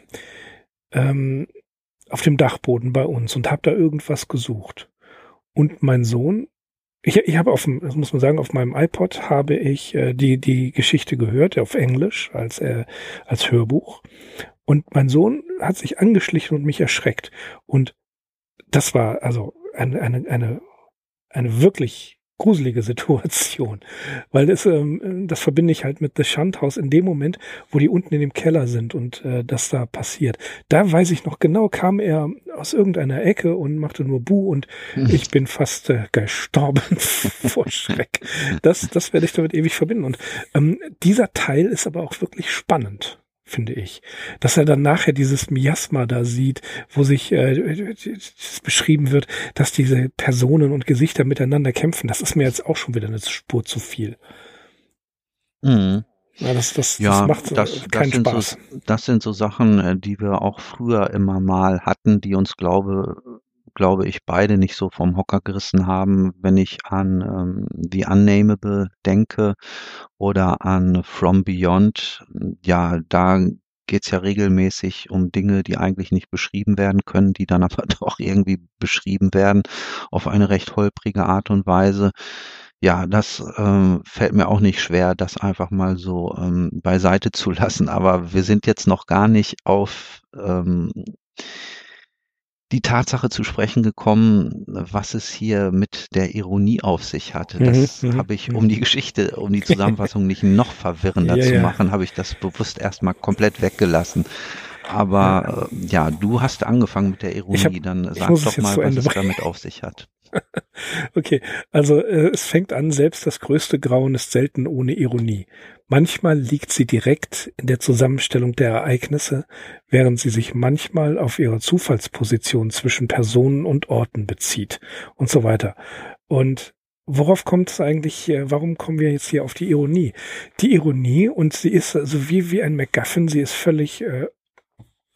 ähm, auf dem Dachboden bei uns und habe da irgendwas gesucht. Und mein Sohn, ich, ich habe auf dem, das muss man sagen, auf meinem iPod habe ich äh, die die Geschichte gehört auf Englisch als äh, als Hörbuch. Und mein Sohn hat sich angeschlichen und mich erschreckt. Und das war also eine eine eine eine wirklich gruselige Situation, weil das, ähm, das verbinde ich halt mit The Shunt House in dem Moment, wo die unten in dem Keller sind und äh, das da passiert. Da weiß ich noch genau, kam er aus irgendeiner Ecke und machte nur Bu und hm. ich bin fast äh, gestorben [laughs] vor Schreck. Das, das werde ich damit ewig verbinden. Und ähm, dieser Teil ist aber auch wirklich spannend. Finde ich. Dass er dann nachher dieses Miasma da sieht, wo sich äh, beschrieben wird, dass diese Personen und Gesichter miteinander kämpfen, das ist mir jetzt auch schon wieder eine Spur zu viel. Mhm. Ja, das, das, ja, das macht das, keinen das Spaß. So, das sind so Sachen, äh, die wir auch früher immer mal hatten, die uns, glaube, glaube ich, beide nicht so vom Hocker gerissen haben, wenn ich an ähm, The Unnamable denke oder an From Beyond. Ja, da geht's ja regelmäßig um Dinge, die eigentlich nicht beschrieben werden können, die dann [laughs] aber doch irgendwie beschrieben werden auf eine recht holprige Art und Weise. Ja, das ähm, fällt mir auch nicht schwer, das einfach mal so ähm, beiseite zu [laughs] lassen. Aber wir sind jetzt noch gar nicht auf ähm, die Tatsache zu sprechen gekommen, was es hier mit der Ironie auf sich hatte. Mhm, das mhm, habe ich, um die Geschichte, um die Zusammenfassung nicht noch verwirrender [laughs] ja, zu machen, ja. habe ich das bewusst erstmal komplett weggelassen. Aber äh, ja, du hast angefangen mit der Ironie, hab, dann sag doch mal, was es damit auf sich hat. [laughs] okay, also äh, es fängt an, selbst das größte Grauen ist selten ohne Ironie. Manchmal liegt sie direkt in der Zusammenstellung der Ereignisse, während sie sich manchmal auf ihre Zufallsposition zwischen Personen und Orten bezieht und so weiter. Und worauf kommt es eigentlich, warum kommen wir jetzt hier auf die Ironie? Die Ironie, und sie ist so also wie, wie ein MacGuffin, sie ist völlig äh,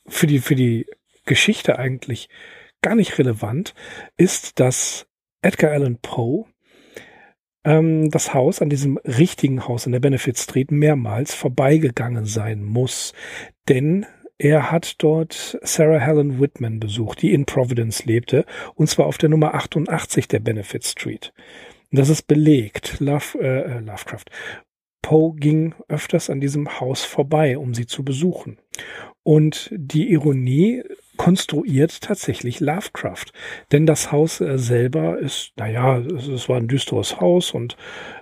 für die, für die Geschichte eigentlich gar nicht relevant, ist, dass Edgar Allan Poe ähm, das Haus an diesem richtigen Haus in der Benefit Street mehrmals vorbeigegangen sein muss. Denn er hat dort Sarah Helen Whitman besucht, die in Providence lebte, und zwar auf der Nummer 88 der Benefit Street. Das ist belegt. Love, äh, äh, Lovecraft. Poe ging öfters an diesem Haus vorbei, um sie zu besuchen. Und die Ironie konstruiert tatsächlich Lovecraft. Denn das Haus äh, selber ist, naja, es, es war ein düsteres Haus und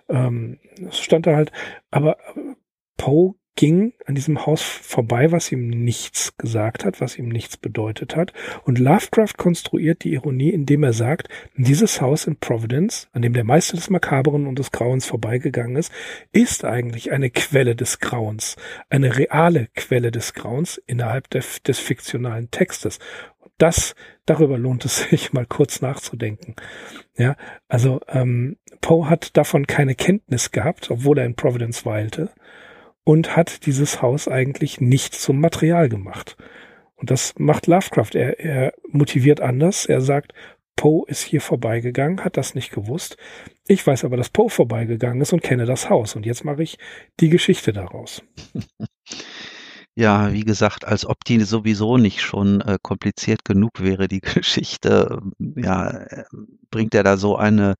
ähm, es stand da halt, aber äh, Poe ging an diesem Haus vorbei, was ihm nichts gesagt hat, was ihm nichts bedeutet hat. Und Lovecraft konstruiert die Ironie, indem er sagt, dieses Haus in Providence, an dem der Meister des Makaberen und des Grauens vorbeigegangen ist, ist eigentlich eine Quelle des Grauens, eine reale Quelle des Grauens innerhalb der, des fiktionalen Textes. das, darüber lohnt es [laughs] sich mal kurz nachzudenken. Ja, also ähm, Poe hat davon keine Kenntnis gehabt, obwohl er in Providence weilte und hat dieses Haus eigentlich nicht zum Material gemacht. Und das macht Lovecraft. Er, er motiviert anders. Er sagt, Poe ist hier vorbeigegangen, hat das nicht gewusst. Ich weiß aber, dass Poe vorbeigegangen ist und kenne das Haus. Und jetzt mache ich die Geschichte daraus. [laughs] Ja, wie gesagt, als ob die sowieso nicht schon äh, kompliziert genug wäre, die [laughs] Geschichte. Ja, äh, bringt er da so eine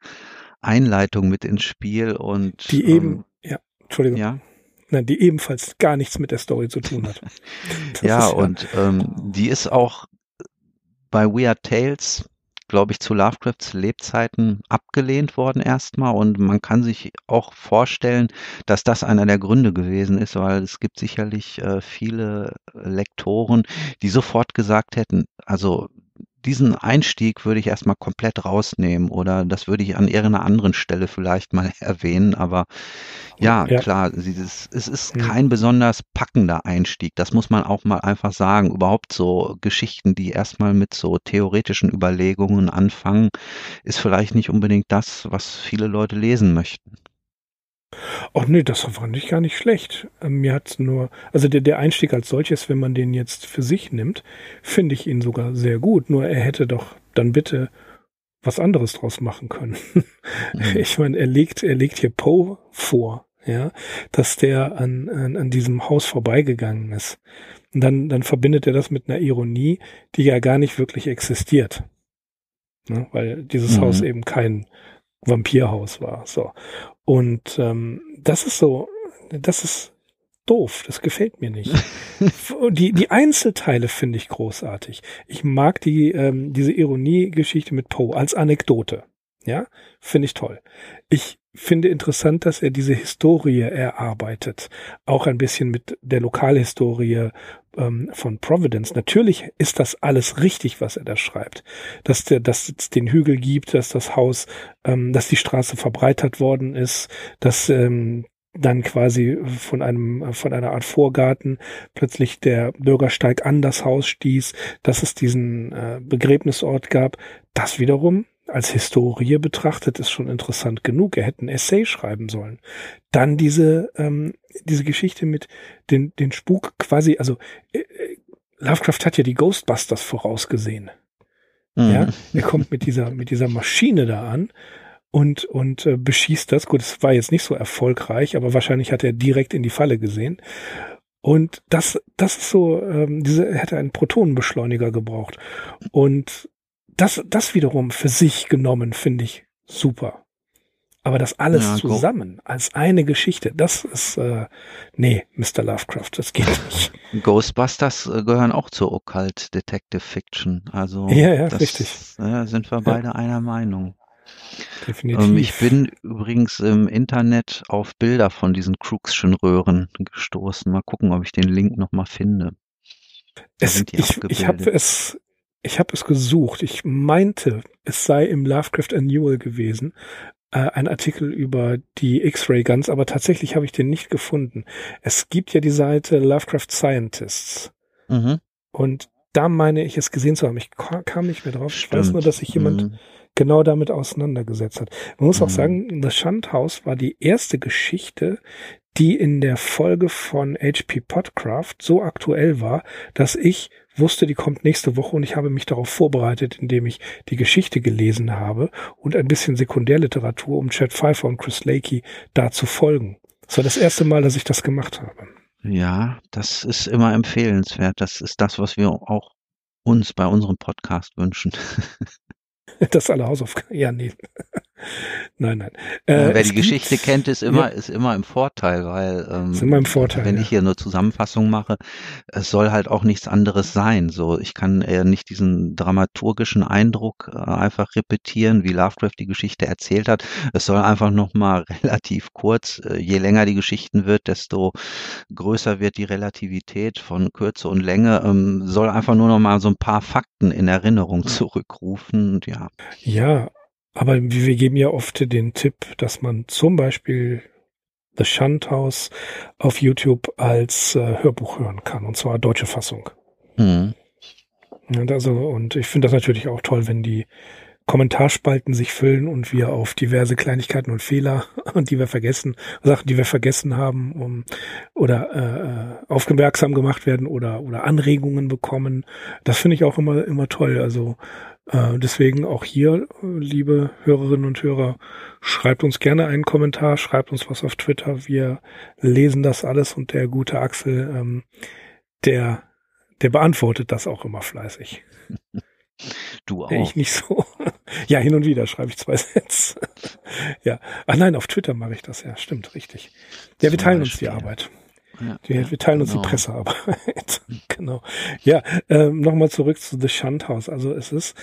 Einleitung mit ins Spiel und. Die eben, ähm, ja, Entschuldigung. Ja die ebenfalls gar nichts mit der Story zu tun hat. [laughs] ja, ja, und ähm, die ist auch bei Weird Tales, glaube ich, zu Lovecrafts Lebzeiten abgelehnt worden erstmal. Und man kann sich auch vorstellen, dass das einer der Gründe gewesen ist, weil es gibt sicherlich äh, viele Lektoren, die sofort gesagt hätten, also diesen Einstieg würde ich erstmal komplett rausnehmen oder das würde ich an irgendeiner anderen Stelle vielleicht mal [laughs] erwähnen, aber ja, ja. klar, dieses, es ist kein besonders packender Einstieg, das muss man auch mal einfach sagen. Überhaupt so Geschichten, die erstmal mit so theoretischen Überlegungen anfangen, ist vielleicht nicht unbedingt das, was viele Leute lesen möchten. Ach nee, das fand ich gar nicht schlecht. Ähm, mir hat nur, also der, der Einstieg als solches, wenn man den jetzt für sich nimmt, finde ich ihn sogar sehr gut. Nur er hätte doch dann bitte was anderes draus machen können. Mhm. [laughs] Ich meine, er legt, er legt hier Poe vor, ja, dass der an, an, an diesem Haus vorbeigegangen ist. Und dann, dann verbindet er das mit einer Ironie, die ja gar nicht wirklich existiert. Ne? Weil dieses mhm. Haus eben kein Vampirhaus war. So. Und ähm, das ist so, das ist doof, das gefällt mir nicht. [laughs] die, die Einzelteile finde ich großartig. Ich mag die, ähm, diese Ironie-Geschichte mit Poe als Anekdote. Ja, finde ich toll. Ich finde interessant, dass er diese Historie erarbeitet. Auch ein bisschen mit der Lokalhistorie ähm, von Providence. Natürlich ist das alles richtig, was er da schreibt. Dass der, dass es den Hügel gibt, dass das Haus, ähm, dass die Straße verbreitert worden ist, dass ähm, dann quasi von einem, von einer Art Vorgarten plötzlich der Bürgersteig an das Haus stieß, dass es diesen äh, Begräbnisort gab. Das wiederum als Historie betrachtet ist schon interessant genug. Er hätte ein Essay schreiben sollen. Dann diese, ähm, diese Geschichte mit den, den Spuk quasi, also äh, äh Lovecraft hat ja die Ghostbusters vorausgesehen. Mhm. Ja, er kommt mit dieser, mit dieser Maschine da an und, und äh, beschießt das. Gut, es war jetzt nicht so erfolgreich, aber wahrscheinlich hat er direkt in die Falle gesehen. Und das, das ist so, ähm, diese er hätte einen Protonenbeschleuniger gebraucht. Und das, das wiederum für sich genommen finde ich super. Aber das alles ja, zusammen als eine Geschichte, das ist, äh, nee, Mr. Lovecraft, das geht nicht. [laughs] Ghostbusters äh, gehören auch zur Occult Detective Fiction. Also, ja, ja, das, richtig. Äh, sind wir beide ja. einer Meinung. Definitiv. Ähm, ich bin übrigens im Internet auf Bilder von diesen Crookschen Röhren gestoßen. Mal gucken, ob ich den Link nochmal finde. Es, ich ich habe es, ich habe es gesucht. Ich meinte, es sei im Lovecraft Annual gewesen, äh, ein Artikel über die X-Ray Guns, aber tatsächlich habe ich den nicht gefunden. Es gibt ja die Seite Lovecraft Scientists. Mhm. Und da meine ich es gesehen zu haben. Ich kam nicht mehr drauf. Stimmt. Ich weiß nur, dass sich jemand mhm genau damit auseinandergesetzt hat. Man muss mhm. auch sagen, das Schandhaus war die erste Geschichte, die in der Folge von HP Podcraft so aktuell war, dass ich wusste, die kommt nächste Woche und ich habe mich darauf vorbereitet, indem ich die Geschichte gelesen habe und ein bisschen Sekundärliteratur, um Chad Pfeiffer und Chris Lakey da zu folgen. Das war das erste Mal, dass ich das gemacht habe. Ja, das ist immer empfehlenswert. Das ist das, was wir auch uns bei unserem Podcast wünschen. [laughs] dass alle Hausaufgaben. Ja, nee. Nein, nein. Äh, wer die Geschichte kennt, ist immer, ja. ist immer im Vorteil, weil ähm, ist immer im Vorteil, wenn ja. ich hier nur Zusammenfassung mache, es soll halt auch nichts anderes sein. So, ich kann eher nicht diesen dramaturgischen Eindruck äh, einfach repetieren, wie Lovecraft die Geschichte erzählt hat. Es soll einfach nochmal [laughs] relativ kurz, äh, je länger die Geschichten wird, desto größer wird die Relativität von Kürze und Länge, ähm, soll einfach nur nochmal so ein paar Fakten in Erinnerung zurückrufen. Und ja. Ja, aber wir geben ja oft den Tipp, dass man zum Beispiel The Shunt House auf YouTube als äh, Hörbuch hören kann, und zwar deutsche Fassung. Mhm. Und also, und ich finde das natürlich auch toll, wenn die Kommentarspalten sich füllen und wir auf diverse Kleinigkeiten und Fehler, [laughs] die wir vergessen, Sachen, die wir vergessen haben, um, oder äh, äh aufmerksam gemacht werden oder oder Anregungen bekommen. Das finde ich auch immer immer toll. Also äh, deswegen auch hier, liebe Hörerinnen und Hörer, schreibt uns gerne einen Kommentar, schreibt uns was auf Twitter. Wir lesen das alles und der gute Axel, ähm, der, der beantwortet das auch immer fleißig. [laughs] Du auch. Ich nicht so. [laughs] ja, hin und wieder schreibe ich zwei [laughs] Sätze. ja. Ach nein, auf Twitter mache ich das, ja, stimmt, richtig. Ja, wir teilen uns die Arbeit. Ja, wir, ja, wir teilen genau. uns die genau. Pressearbeit. [laughs] genau. Ja, ähm, nochmal zurück zu The Shunt House. Also es ist,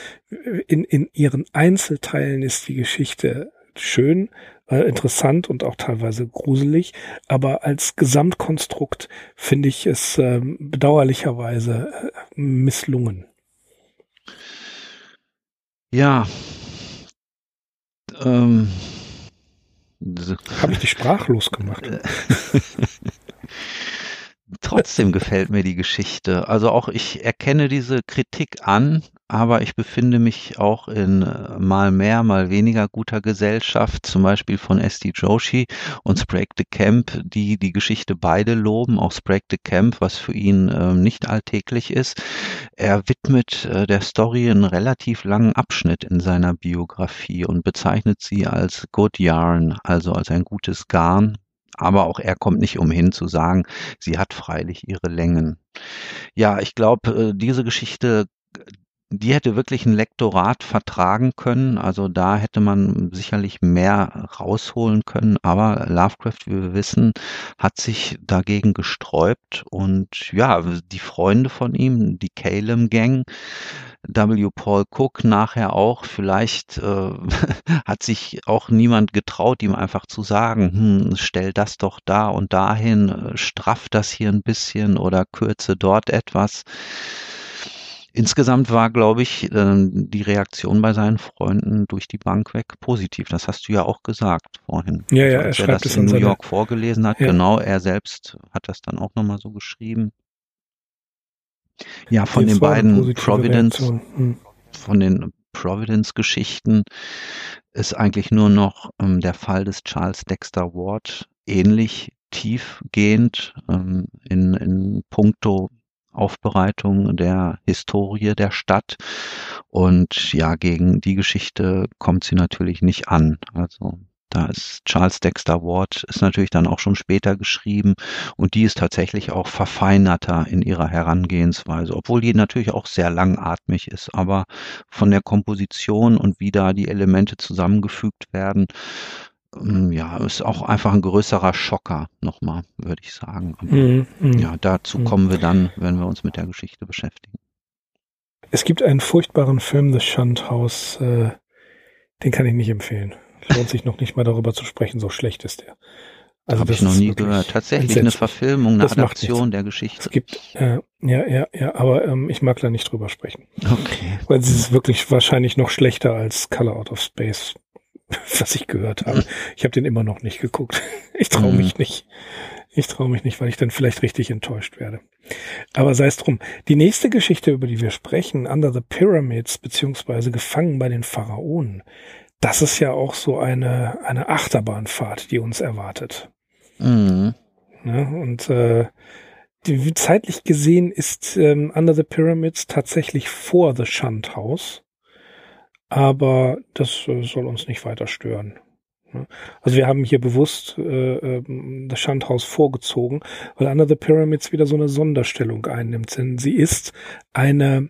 in, in ihren Einzelteilen ist die Geschichte schön, äh, interessant und auch teilweise gruselig, aber als Gesamtkonstrukt finde ich es äh, bedauerlicherweise äh, misslungen. Ja. Ähm. Habe ich dich sprachlos gemacht? [laughs] Trotzdem gefällt mir die Geschichte. Also auch ich erkenne diese Kritik an, aber ich befinde mich auch in äh, mal mehr, mal weniger guter Gesellschaft, zum Beispiel von S.D. Joshi und Sprague de Camp, die die Geschichte beide loben, auch Sprague de Camp, was für ihn äh, nicht alltäglich ist. Er widmet äh, der Story einen relativ langen Abschnitt in seiner Biografie und bezeichnet sie als Good Yarn, also als ein gutes Garn, aber auch er kommt nicht umhin zu sagen, sie hat freilich ihre Längen. Ja, ich glaube, äh, diese Geschichte, die hätte wirklich ein Lektorat vertragen können. Also da hätte man sicherlich mehr rausholen können. Aber Lovecraft, wie wir wissen, hat sich dagegen gesträubt. Und ja, die Freunde von ihm, die Calem Gang, W. Paul Cook nachher auch. Vielleicht äh, [laughs] hat sich auch niemand getraut, ihm einfach zu sagen, hm, stell das doch da und dahin, äh, straff das hier ein bisschen oder kürze dort etwas. insgesamt war, glaube ich, ähm, die Reaktion bei seinen Freunden durch die Bank weg positiv. Das hast du ja auch gesagt vorhin. Ja, ja, also, als er, er das in New York vorgelesen hat. Ja. Genau, er selbst hat das dann auch nochmal so geschrieben. Ja, von den beiden Providence, hm. von den Providence-Geschichten ist eigentlich nur noch ähm, der Fall des Charles Dexter Ward ähnlich tiefgehend ähm, in, in puncto Aufbereitung der Historie der Stadt. Und ja, gegen die Geschichte kommt sie natürlich nicht an. Also da ist Charles Dexter Ward, ist natürlich dann auch schon später geschrieben und die ist tatsächlich auch verfeinerter in ihrer Herangehensweise, obwohl die natürlich auch sehr langatmig ist, aber von der Komposition und wie da die Elemente zusammengefügt werden, ähm, ja, ist auch einfach ein größerer Schocker, nochmal, würde ich sagen. Aber, mm, mm, ja, dazu mm. kommen wir dann, wenn wir uns mit der Geschichte beschäftigen. Es gibt einen furchtbaren Film, The Shunt House, äh, den kann ich nicht empfehlen. Lohnt sich noch nicht mal darüber zu sprechen, so schlecht ist der. Also Habe ich noch nie gehört. Tatsächlich eine Verfilmung, eine das Adaption der Geschichte. Es gibt, äh, ja, ja, ja, aber ähm, ich mag da nicht drüber sprechen. Okay. Weil es ist wirklich wahrscheinlich noch schlechter als Color Out of Space [laughs] was ich gehört habe. Ich habe den immer noch nicht geguckt. [laughs] Ich traue mich mhm. nicht. Ich traue mich nicht, weil ich dann vielleicht richtig enttäuscht werde. Aber sei es drum. Die nächste Geschichte, über die wir sprechen, Under the Pyramids, beziehungsweise Gefangen bei den Pharaonen, das ist ja auch so eine, eine Achterbahnfahrt, die uns erwartet. Mhm. Ja, und äh, die, zeitlich gesehen ist ähm, Under the Pyramids tatsächlich vor The Shunt House aber das äh, soll uns nicht weiter stören. Ne? Also wir haben hier bewusst äh, ähm, das Schandhaus vorgezogen, weil Under the Pyramids wieder so eine Sonderstellung einnimmt. Denn sie ist eine,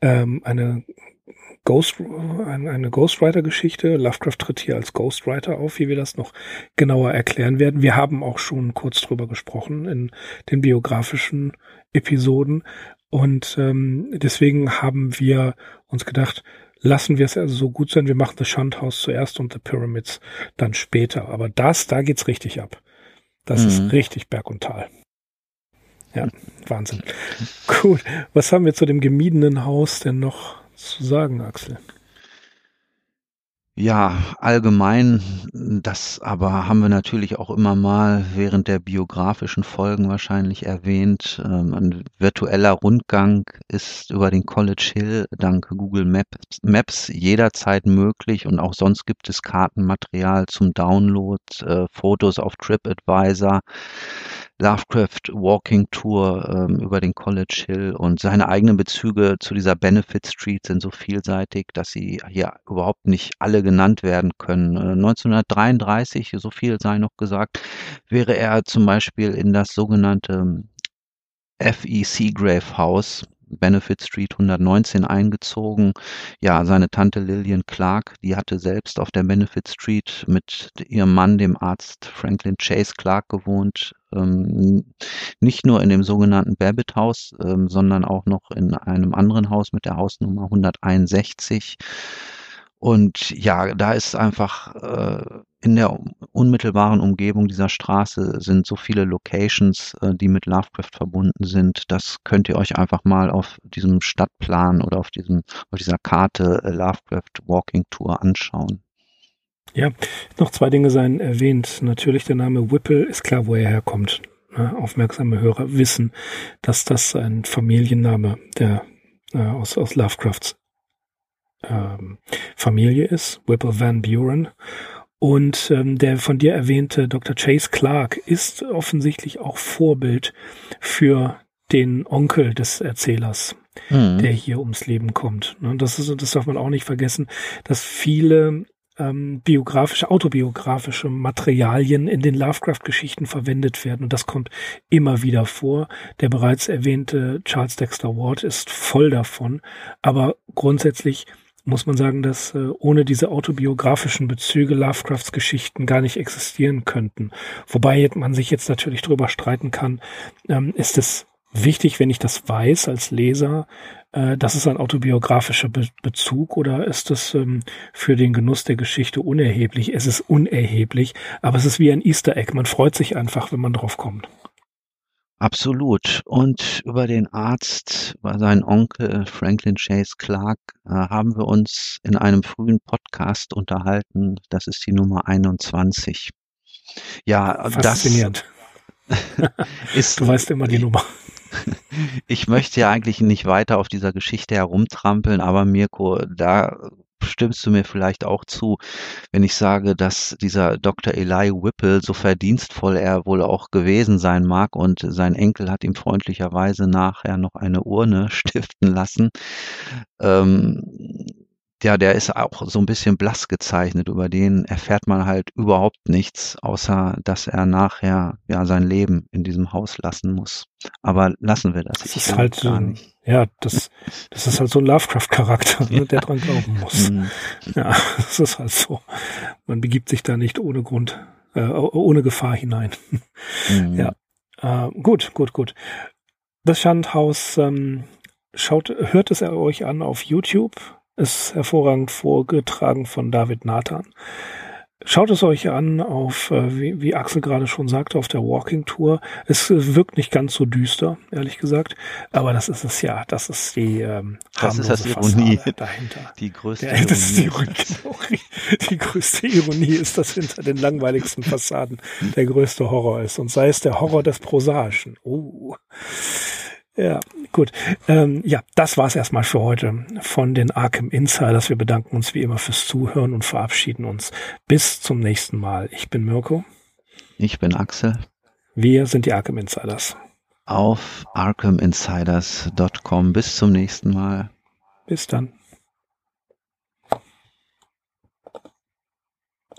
ähm, eine Ghost, eine Ghostwriter-Geschichte. Lovecraft tritt hier als Ghostwriter auf, wie wir das noch genauer erklären werden. Wir haben auch schon kurz drüber gesprochen in den biografischen Episoden. Und ähm, deswegen haben wir uns gedacht, lassen wir es also so gut sein, wir machen das Schandhaus zuerst und The Pyramids dann später. Aber das, da geht's richtig ab. Das mhm. ist richtig Berg und Tal. Ja, Wahnsinn. Gut, was haben wir zu dem gemiedenen Haus denn noch zu sagen, Axel? Ja, allgemein, das aber haben wir natürlich auch immer mal während der biografischen Folgen wahrscheinlich erwähnt. Ähm, ein virtueller Rundgang ist über den College Hill dank Google Maps, Maps jederzeit möglich und auch sonst gibt es Kartenmaterial zum Download, äh, Fotos auf TripAdvisor. Lovecraft Walking Tour ähm, über den College Hill und seine eigenen Bezüge zu dieser Benefit Street sind so vielseitig, dass sie hier überhaupt nicht alle genannt werden können. Äh, 1933, so viel sei noch gesagt, wäre er zum Beispiel in das sogenannte F.E. Seagrave House Benefit Street 119 eingezogen. Ja, seine Tante Lillian Clark, die hatte selbst auf der Benefit Street mit ihrem Mann, dem Arzt Franklin Chase Clark, gewohnt. Ähm, nicht nur in dem sogenannten Babbitt House, ähm, sondern auch noch in einem anderen Haus mit der Hausnummer 161. Und ja, da ist einfach äh, in der unmittelbaren Umgebung dieser Straße sind so viele Locations, äh, die mit Lovecraft verbunden sind. Das könnt ihr euch einfach mal auf diesem Stadtplan oder auf diesem auf dieser Karte äh, Lovecraft Walking Tour anschauen. Ja, noch zwei Dinge seien erwähnt. Natürlich der Name Whipple ist klar, wo er herkommt. Aufmerksame Hörer wissen, dass das ein Familienname der äh, aus, aus Lovecrafts ähm, Familie ist, Whipple Van Buren. Und ähm, der von dir erwähnte Dr. Chase Clark ist offensichtlich auch Vorbild für den Onkel des Erzählers, mhm. der hier ums Leben kommt. Und das, ist, das darf man auch nicht vergessen, dass viele ähm, biografische, autobiografische Materialien in den Lovecraft-Geschichten verwendet werden. Und das kommt immer wieder vor. Der bereits erwähnte Charles Dexter Ward ist voll davon. Aber grundsätzlich muss man sagen, dass äh, ohne diese autobiografischen Bezüge Lovecrafts Geschichten gar nicht existieren könnten. Wobei man sich jetzt natürlich darüber streiten kann, ähm, ist es wichtig, wenn ich das weiß als Leser, äh, das ist ein autobiografischer Be Bezug oder ist es ähm, für den Genuss der Geschichte unerheblich? Es ist unerheblich, aber es ist wie ein Easter Egg. Man freut sich einfach, wenn man drauf kommt. Absolut. Und über den Arzt, über seinen Onkel Franklin Chase Clark, äh, haben wir uns in einem frühen Podcast unterhalten. Das ist die Nummer 21. Ja, Faszinierend. das [laughs] ist. Du weißt immer die Nummer. [laughs] Ich möchte ja eigentlich nicht weiter auf dieser Geschichte herumtrampeln, aber Mirko, da stimmst du mir vielleicht auch zu, wenn ich sage, dass dieser Dr. Eli Whipple, so verdienstvoll er wohl auch gewesen sein mag und sein Enkel hat ihm freundlicherweise nachher noch eine Urne [laughs] stiften lassen, ähm, ja, der ist auch so ein bisschen blass gezeichnet. Über den erfährt man halt überhaupt nichts, außer dass er nachher ja sein Leben in diesem Haus lassen muss. Aber lassen wir das. Das ist halt gar nicht. Ja, das, das ist halt so ein Lovecraft-Charakter, [laughs] ne, der dran glauben muss. Mhm. Ja, das ist halt so. Man begibt sich da nicht ohne Grund, äh, ohne Gefahr hinein. Mhm. Ja, äh, gut, gut, gut. Das Schandhaus, ähm, schaut, hört es euch an auf YouTube ist hervorragend vorgetragen von David Nathan. Schaut es euch an auf, äh, wie, wie Axel gerade schon sagte, auf der Walking Tour. Es wirkt nicht ganz so düster, ehrlich gesagt, aber das ist es ja. Das ist die ähm, das ist das Ironie [laughs] dahinter. Die größte ja, ist die, Ironie. die größte Ironie ist, dass hinter den langweiligsten Fassaden der größte Horror ist und sei es der Horror des Prosaischen. Oh. Ja, gut. Ähm, ja, das war's erstmal für heute von den Arkham Insiders. Wir bedanken uns wie immer fürs Zuhören und verabschieden uns. Bis zum nächsten Mal. Ich bin Mirko. Ich bin Axel. Wir sind die Arkham Insiders. Auf arkhaminsiders.com. Bis zum nächsten Mal. Bis dann.